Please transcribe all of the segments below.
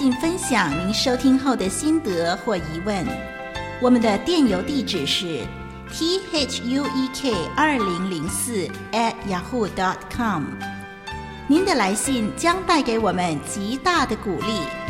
并分享您收听后的心得或疑问。我们的电邮地址是 t h u e k 二零零四 at yahoo dot com。您的来信将带给我们极大的鼓励。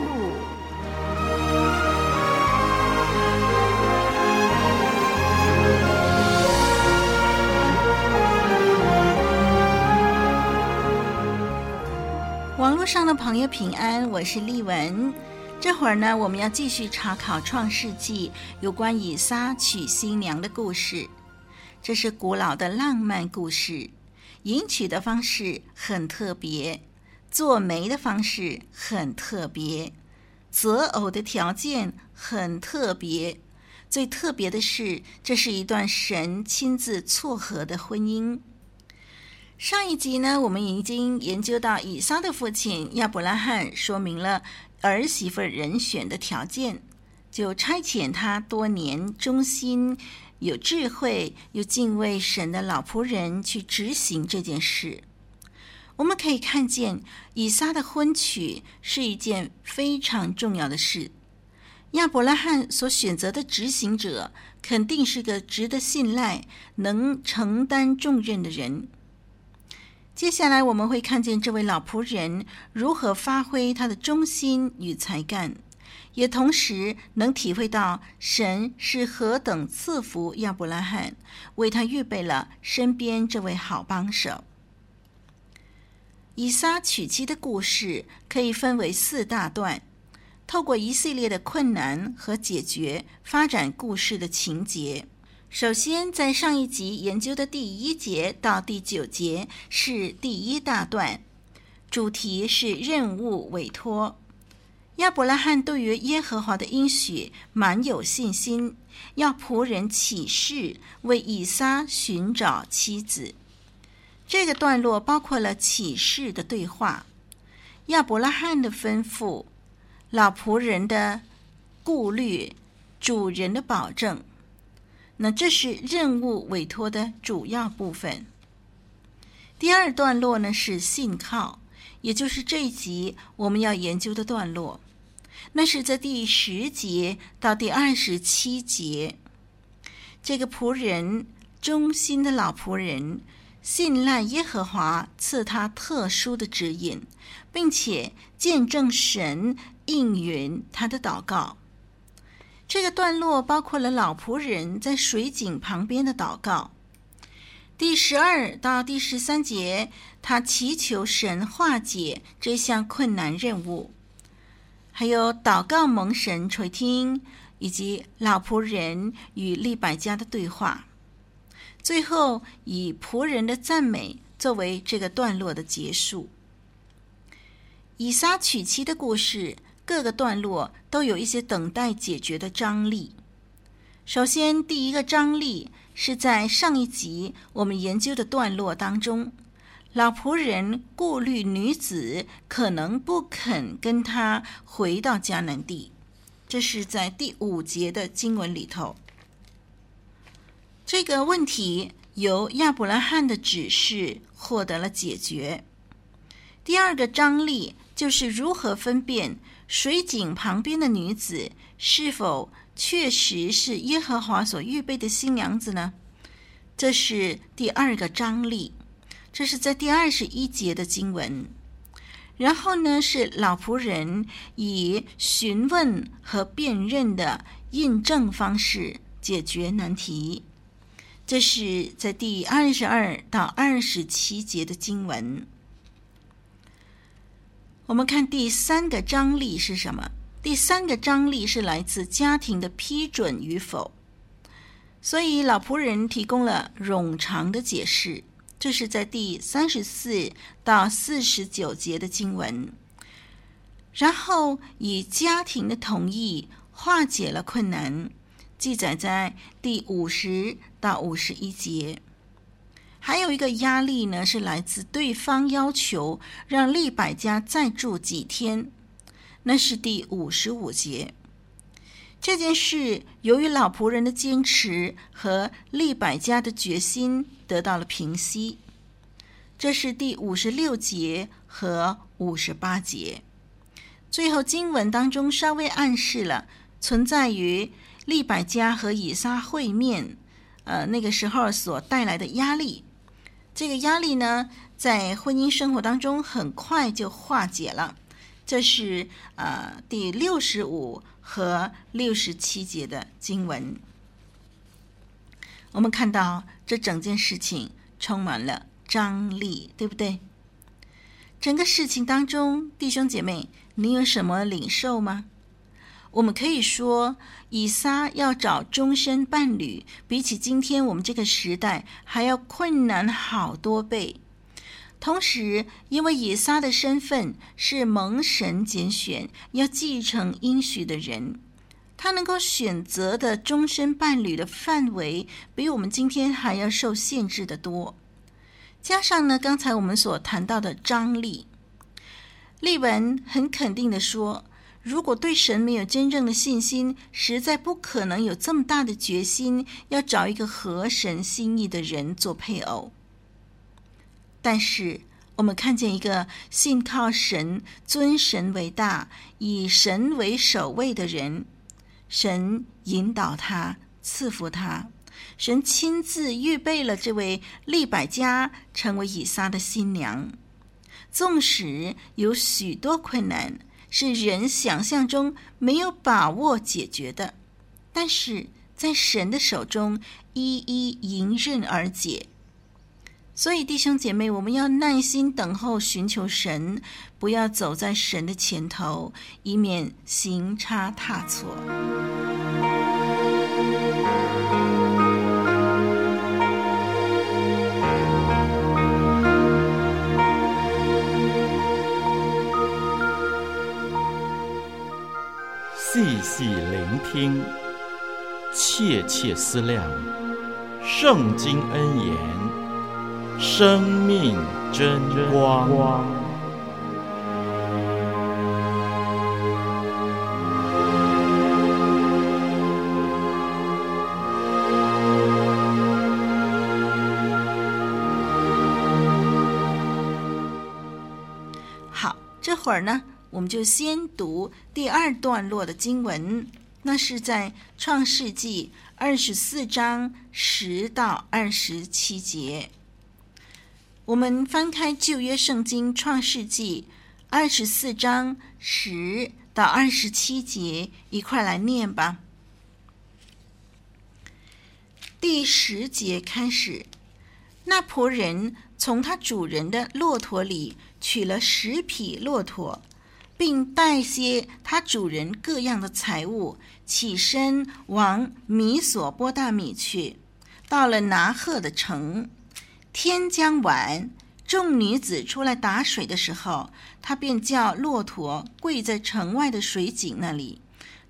网络上的朋友平安，我是丽文。这会儿呢，我们要继续查考《创世纪》有关以撒娶新娘的故事。这是古老的浪漫故事，迎娶的方式很特别，做媒的方式很特别，择偶的条件很特别。最特别的是，这是一段神亲自撮合的婚姻。上一集呢，我们已经研究到以撒的父亲亚伯拉罕说明了儿媳妇人选的条件，就差遣他多年忠心、有智慧又敬畏神的老仆人去执行这件事。我们可以看见，以撒的婚娶是一件非常重要的事。亚伯拉罕所选择的执行者，肯定是个值得信赖、能承担重任的人。接下来我们会看见这位老仆人如何发挥他的忠心与才干，也同时能体会到神是何等赐福亚伯拉罕，为他预备了身边这位好帮手。以撒娶妻的故事可以分为四大段，透过一系列的困难和解决，发展故事的情节。首先，在上一集研究的第一节到第九节是第一大段，主题是任务委托。亚伯拉罕对于耶和华的应许满有信心，要仆人起誓为以撒寻找妻子。这个段落包括了起誓的对话、亚伯拉罕的吩咐、老仆人的顾虑、主人的保证。那这是任务委托的主要部分。第二段落呢，是信靠，也就是这一集我们要研究的段落。那是在第十节到第二十七节。这个仆人，忠心的老仆人，信赖耶和华赐他特殊的指引，并且见证神应允他的祷告。这个段落包括了老仆人在水井旁边的祷告。第十二到第十三节，他祈求神化解这项困难任务，还有祷告蒙神垂听，以及老仆人与利百加的对话。最后以仆人的赞美作为这个段落的结束。以撒娶妻的故事。各个段落都有一些等待解决的张力。首先，第一个张力是在上一集我们研究的段落当中，老仆人顾虑女子可能不肯跟他回到迦南地，这是在第五节的经文里头。这个问题由亚伯拉罕的指示获得了解决。第二个张力就是如何分辨。水井旁边的女子是否确实是耶和华所预备的新娘子呢？这是第二个张力，这是在第二十一节的经文。然后呢，是老仆人以询问和辨认的印证方式解决难题。这是在第二十二到二十七节的经文。我们看第三个张力是什么？第三个张力是来自家庭的批准与否。所以老仆人提供了冗长的解释，这是在第三十四到四十九节的经文。然后以家庭的同意化解了困难，记载在第五十到五十一节。还有一个压力呢，是来自对方要求让利百家再住几天，那是第五十五节。这件事由于老仆人的坚持和利百家的决心得到了平息，这是第五十六节和五十八节。最后经文当中稍微暗示了存在于利百家和以撒会面，呃，那个时候所带来的压力。这个压力呢，在婚姻生活当中很快就化解了。这是呃第六十五和六十七节的经文。我们看到这整件事情充满了张力，对不对？整个事情当中，弟兄姐妹，你有什么领受吗？我们可以说，以撒要找终身伴侣，比起今天我们这个时代还要困难好多倍。同时，因为以撒的身份是蒙神拣选，要继承应许的人，他能够选择的终身伴侣的范围，比我们今天还要受限制得多。加上呢，刚才我们所谈到的张力，利文很肯定地说。如果对神没有真正的信心，实在不可能有这么大的决心要找一个合神心意的人做配偶。但是，我们看见一个信靠神、尊神为大、以神为首位的人，神引导他、赐福他，神亲自预备了这位利百加成为以撒的新娘。纵使有许多困难。是人想象中没有把握解决的，但是在神的手中一一迎刃而解。所以弟兄姐妹，我们要耐心等候，寻求神，不要走在神的前头，以免行差踏错。细细聆听，切切思量，圣经恩言，生命真光。好，这会儿呢，我们就先读第二段落的经文，那是在创世纪二十四章十到二十七节。我们翻开旧约圣经创世纪二十四章十到二十七节，一块来念吧。第十节开始，那仆人从他主人的骆驼里取了十匹骆驼。并带些他主人各样的财物，起身往米索波大米去。到了拿鹤的城，天将晚，众女子出来打水的时候，他便叫骆驼跪在城外的水井那里。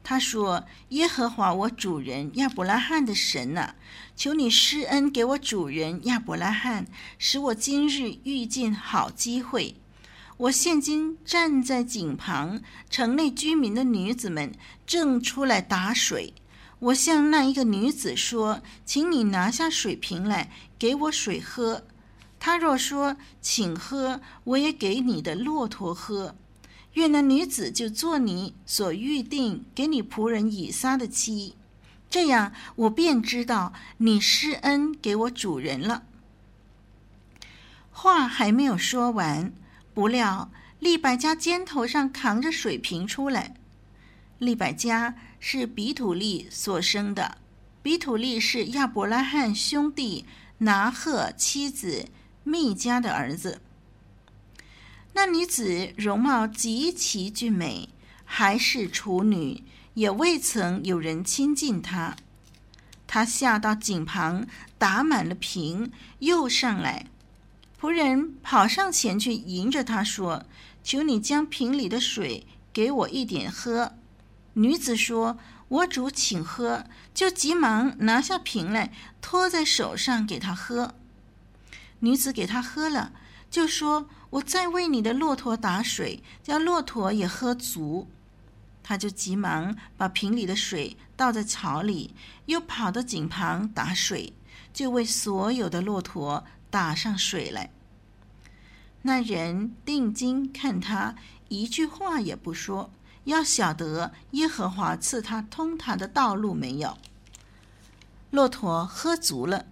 他说：“耶和华我主人亚伯拉罕的神呐，求你施恩给我主人亚伯拉罕，使我今日遇见好机会。”我现今站在井旁，城内居民的女子们正出来打水。我向那一个女子说：“请你拿下水瓶来，给我水喝。”她若说：“请喝，我也给你的骆驼喝。”愿那女子就做你所预定给你仆人以撒的妻。这样，我便知道你施恩给我主人了。话还没有说完。不料，利百加肩头上扛着水瓶出来，利百加是比土利所生的。比土利是亚伯拉罕兄弟拿鹤妻子密迦的儿子。那女子容貌极其俊美，还是处女，也未曾有人亲近她。她下到井旁，打满了瓶，又上来。仆人跑上前去迎着他说：“求你将瓶里的水给我一点喝。”女子说：“我主，请喝。”就急忙拿下瓶来，托在手上给他喝。女子给他喝了，就说。我再为你的骆驼打水，叫骆驼也喝足。他就急忙把瓶里的水倒在槽里，又跑到井旁打水，就为所有的骆驼打上水来。那人定睛看他，一句话也不说，要晓得耶和华赐他通达的道路没有。骆驼喝足了，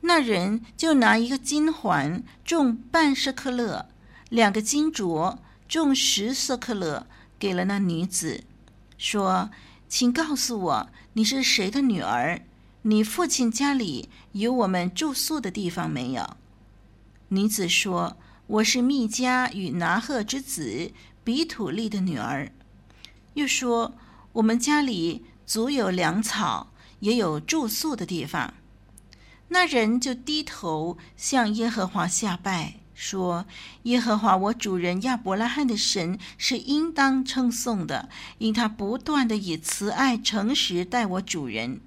那人就拿一个金环，重半舍克勒。两个金镯重十舍克勒，给了那女子，说：“请告诉我，你是谁的女儿？你父亲家里有我们住宿的地方没有？”女子说：“我是密迦与拿鹤之子比土利的女儿。”又说：“我们家里足有粮草，也有住宿的地方。”那人就低头向耶和华下拜。说：“耶和华我主人亚伯拉罕的神是应当称颂的，因他不断的以慈爱诚实待我主人。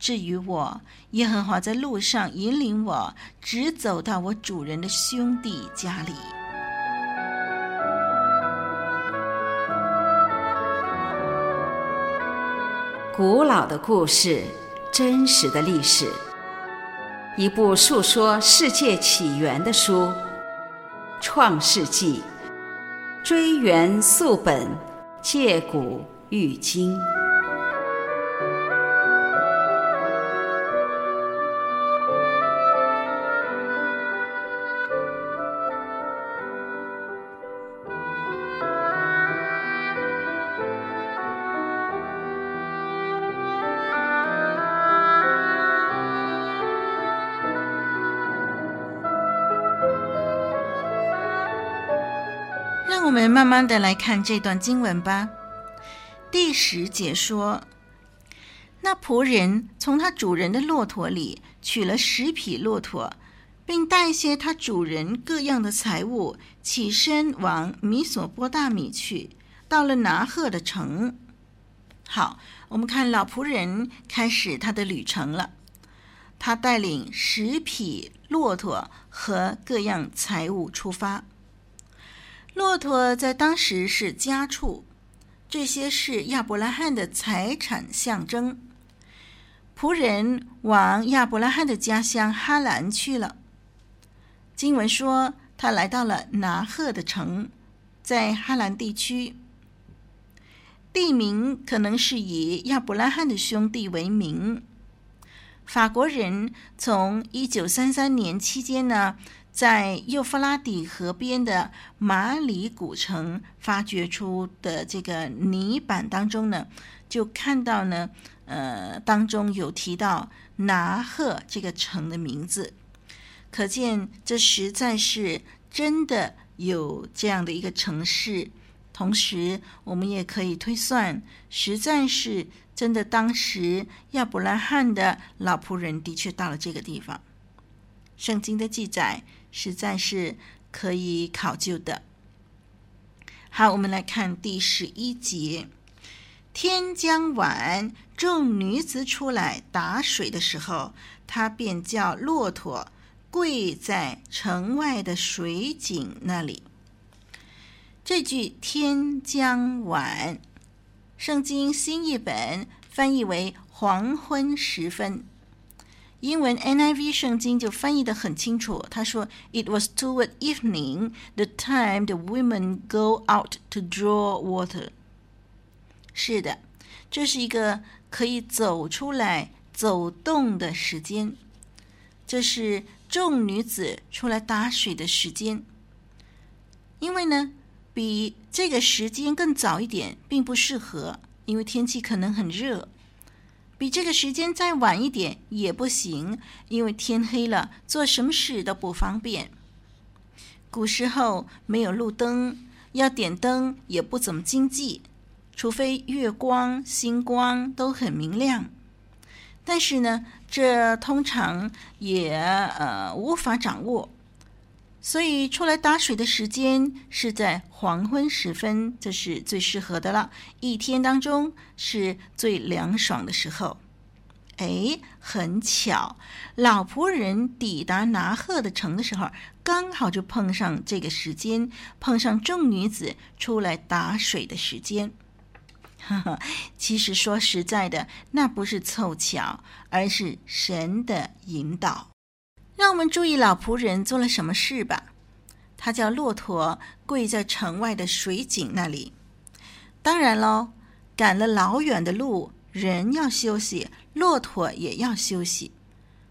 至于我，耶和华在路上引领我，直走到我主人的兄弟家里。”古老的故事，真实的历史。一部述说世界起源的书，《创世纪》，追源溯本，借古喻今。我们慢慢的来看这段经文吧。第十节说，那仆人从他主人的骆驼里取了十匹骆驼，并带些他主人各样的财物，起身往米索波大米去，到了拿赫的城。好，我们看老仆人开始他的旅程了。他带领十匹骆驼和各样财物出发。骆驼在当时是家畜，这些是亚伯拉罕的财产象征。仆人往亚伯拉罕的家乡哈兰去了。经文说，他来到了拿鹤的城，在哈兰地区。地名可能是以亚伯拉罕的兄弟为名。法国人从一九三三年期间呢，在幼发拉底河边的马里古城发掘出的这个泥板当中呢，就看到呢，呃，当中有提到拿鹤这个城的名字，可见这实在是真的有这样的一个城市。同时，我们也可以推算，实在是真的，当时亚伯拉罕的老仆人的确到了这个地方。圣经的记载。实在是可以考究的。好，我们来看第十一节。天将晚，众女子出来打水的时候，他便叫骆驼跪在城外的水井那里。这句“天将晚”，圣经新译本翻译为“黄昏时分”。英文 NIV 圣经就翻译的很清楚，他说：“It was toward evening, the time the women go out to draw water。”是的，这是一个可以走出来、走动的时间，这是众女子出来打水的时间。因为呢，比这个时间更早一点，并不适合。因为天气可能很热；比这个时间再晚一点也不行，因为天黑了，做什么事都不方便。古时候没有路灯，要点灯也不怎么经济，除非月光、星光都很明亮。但是呢，这通常也呃无法掌握。所以出来打水的时间是在黄昏时分，这是最适合的了。一天当中是最凉爽的时候。哎，很巧，老仆人抵达拿鹤的城的时候，刚好就碰上这个时间，碰上众女子出来打水的时间。哈哈，其实说实在的，那不是凑巧，而是神的引导。让我们注意老仆人做了什么事吧。他叫骆驼跪在城外的水井那里。当然喽，赶了老远的路，人要休息，骆驼也要休息。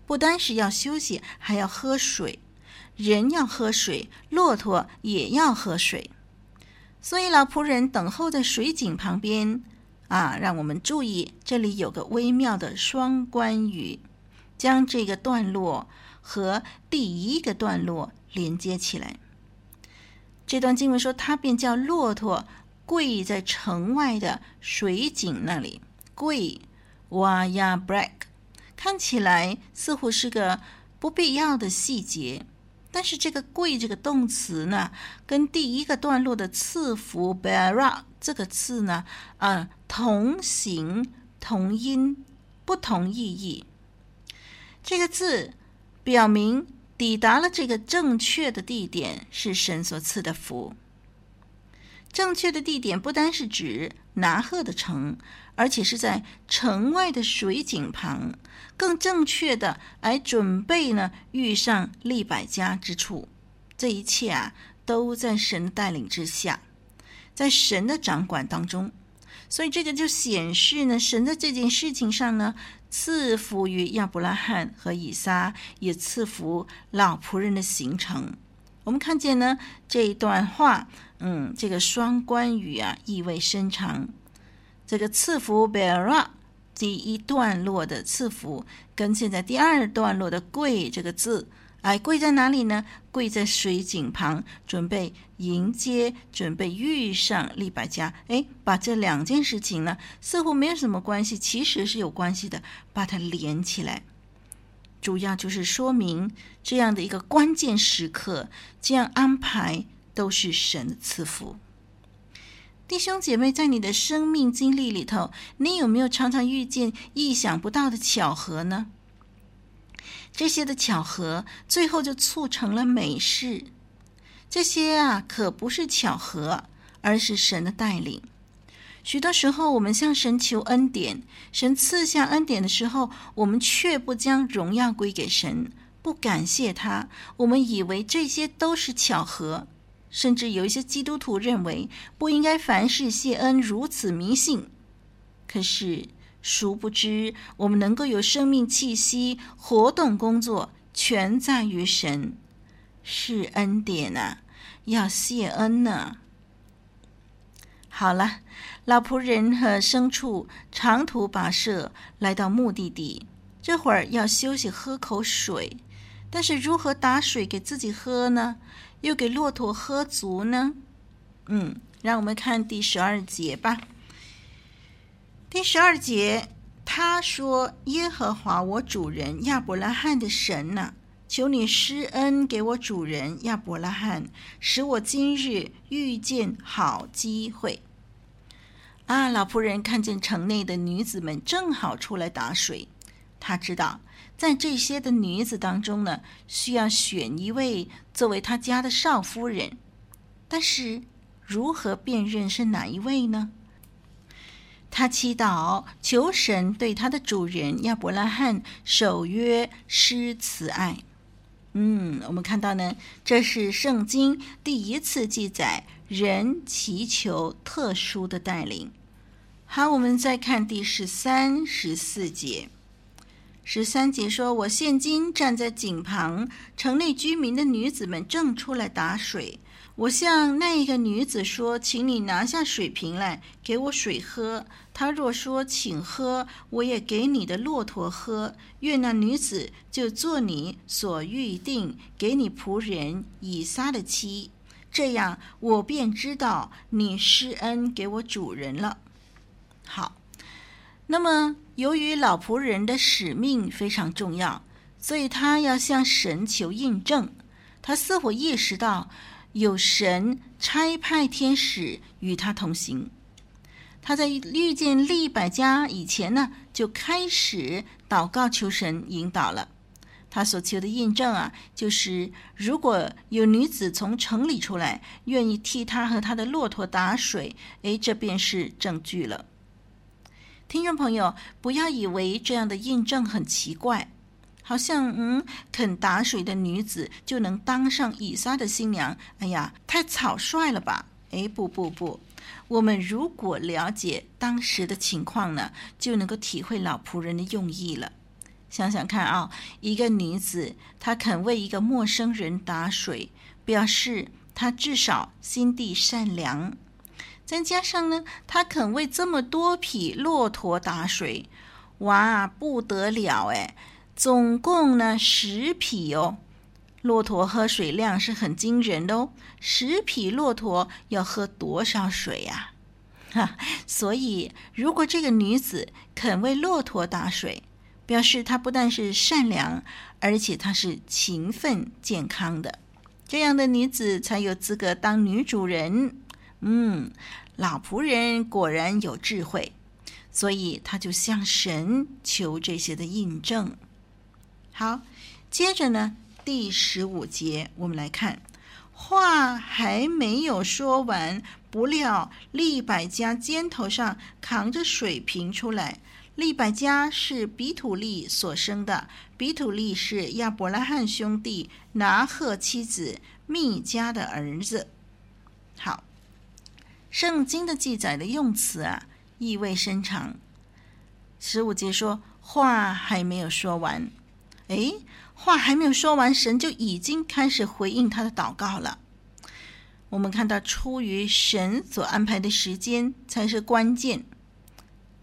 不单是要休息，还要喝水。人要喝水，骆驼也要喝水。所以老仆人等候在水井旁边。啊，让我们注意，这里有个微妙的双关语，将这个段落。和第一个段落连接起来。这段经文说，他便叫骆驼跪在城外的水井那里。跪，哇呀，break，看起来似乎是个不必要的细节，但是这个“跪”这个动词呢，跟第一个段落的赐福 “bara” 这个字呢，啊，同形同音，不同意义。这个字。表明抵达了这个正确的地点是神所赐的福。正确的地点不单是指拿鹤的城，而且是在城外的水井旁。更正确的，来准备呢遇上利百家之处。这一切啊，都在神的带领之下，在神的掌管当中。所以这个就显示呢，神在这件事情上呢。赐福于亚伯拉罕和以撒，也赐福老仆人的行程。我们看见呢这一段话，嗯，这个双关语啊，意味深长。这个赐福 bara 第一段落的赐福，跟现在第二段落的贵这个字。哎，跪在哪里呢？跪在水井旁，准备迎接，准备遇上利百加。哎，把这两件事情呢，似乎没有什么关系，其实是有关系的，把它连起来，主要就是说明这样的一个关键时刻，这样安排都是神的赐福。弟兄姐妹，在你的生命经历里头，你有没有常常遇见意想不到的巧合呢？这些的巧合，最后就促成了美事。这些啊，可不是巧合，而是神的带领。许多时候，我们向神求恩典，神赐下恩典的时候，我们却不将荣耀归给神，不感谢他。我们以为这些都是巧合，甚至有一些基督徒认为不应该凡事谢恩，如此迷信。可是，殊不知，我们能够有生命气息、活动、工作，全在于神，是恩典呐、啊，要谢恩呢、好了，老仆人和牲畜长途跋涉来到目的地，这会儿要休息喝口水，但是如何打水给自己喝呢？又给骆驼喝足呢？嗯，让我们看第十二节吧。第十二节，他说：“耶和华我主人亚伯拉罕的神呐，求你施恩给我主人亚伯拉罕，使我今日遇见好机会。”啊，老仆人看见城内的女子们正好出来打水，他知道在这些的女子当中呢，需要选一位作为他家的少夫人，但是如何辨认是哪一位呢？他祈祷，求神对他的主人亚伯拉罕守约施慈爱。嗯，我们看到呢，这是圣经第一次记载人祈求特殊的带领。好，我们再看第十三、十四节。十三节说：“我现今站在井旁，城内居民的女子们正出来打水。我向那一个女子说：‘请你拿下水瓶来，给我水喝。’她若说‘请喝’，我也给你的骆驼喝。愿那女子就做你所预定给你仆人以撒的妻，这样我便知道你施恩给我主人了。”好。那么，由于老仆人的使命非常重要，所以他要向神求印证。他似乎意识到有神差派天使与他同行。他在遇见利百加以前呢，就开始祷告求神引导了。他所求的印证啊，就是如果有女子从城里出来，愿意替他和他的骆驼打水，诶，这便是证据了。听众朋友，不要以为这样的印证很奇怪，好像嗯，肯打水的女子就能当上以撒的新娘。哎呀，太草率了吧！哎，不不不，我们如果了解当时的情况呢，就能够体会老仆人的用意了。想想看啊，一个女子她肯为一个陌生人打水，表示她至少心地善良。再加上呢，他肯为这么多匹骆驼打水，哇，不得了哎！总共呢十匹哦，骆驼喝水量是很惊人的哦。十匹骆驼要喝多少水呀？哈，所以如果这个女子肯为骆驼打水，表示她不但是善良，而且她是勤奋健康的。这样的女子才有资格当女主人。嗯，老仆人果然有智慧，所以他就向神求这些的印证。好，接着呢，第十五节我们来看，话还没有说完，不料利百加肩头上扛着水瓶出来。利百加是比土利所生的，比土利是亚伯拉罕兄弟拿鹤妻子密迦的儿子。好。圣经的记载的用词啊，意味深长。十五节说，话还没有说完，哎，话还没有说完，神就已经开始回应他的祷告了。我们看到，出于神所安排的时间才是关键。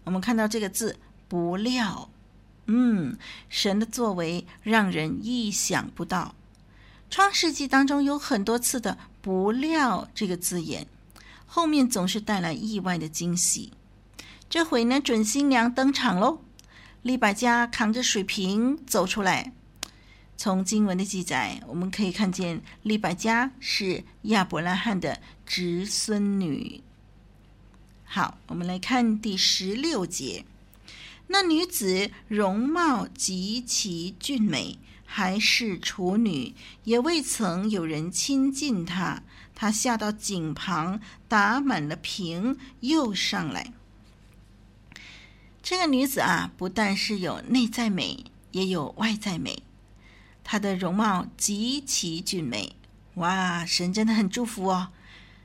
我们看到这个字“不料”，嗯，神的作为让人意想不到。创世纪当中有很多次的“不料”这个字眼。后面总是带来意外的惊喜。这回呢，准新娘登场喽！利百加扛着水瓶走出来。从经文的记载，我们可以看见利百加是亚伯拉罕的侄孙女。好，我们来看第十六节。那女子容貌极其俊美，还是处女，也未曾有人亲近她。她下到井旁，打满了瓶，又上来。这个女子啊，不但是有内在美，也有外在美。她的容貌极其俊美，哇！神真的很祝福哦。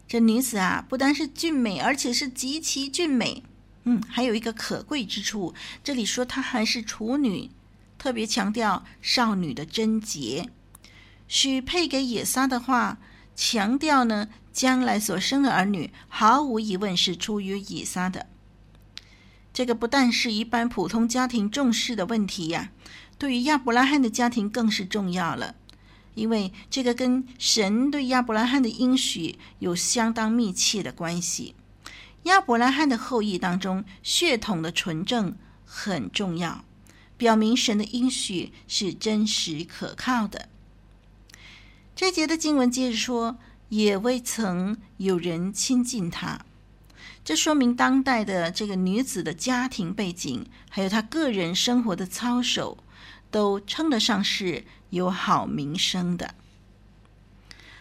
这女子啊，不但是俊美，而且是极其俊美。嗯，还有一个可贵之处，这里说她还是处女，特别强调少女的贞洁。许配给野撒的话。强调呢，将来所生的儿女毫无疑问是出于以撒的。这个不但是一般普通家庭重视的问题呀，对于亚伯拉罕的家庭更是重要了，因为这个跟神对亚伯拉罕的应许有相当密切的关系。亚伯拉罕的后裔当中，血统的纯正很重要，表明神的应许是真实可靠的。这节的经文接着说，也未曾有人亲近她。这说明当代的这个女子的家庭背景，还有她个人生活的操守，都称得上是有好名声的。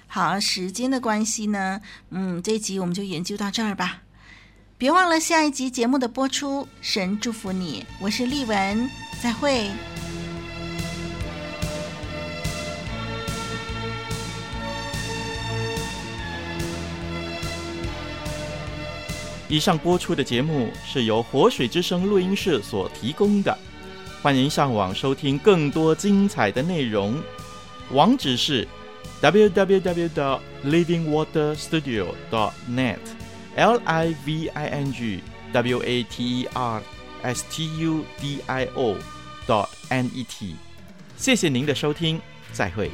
好，时间的关系呢，嗯，这一集我们就研究到这儿吧。别忘了下一集节目的播出。神祝福你，我是丽文，再会。以上播出的节目是由活水之声录音室所提供的。欢迎上网收听更多精彩的内容，网址是 www.livingwaterstudio.net，l i v i n g w a t e r s t u d i o dot n e t。谢谢您的收听，再会。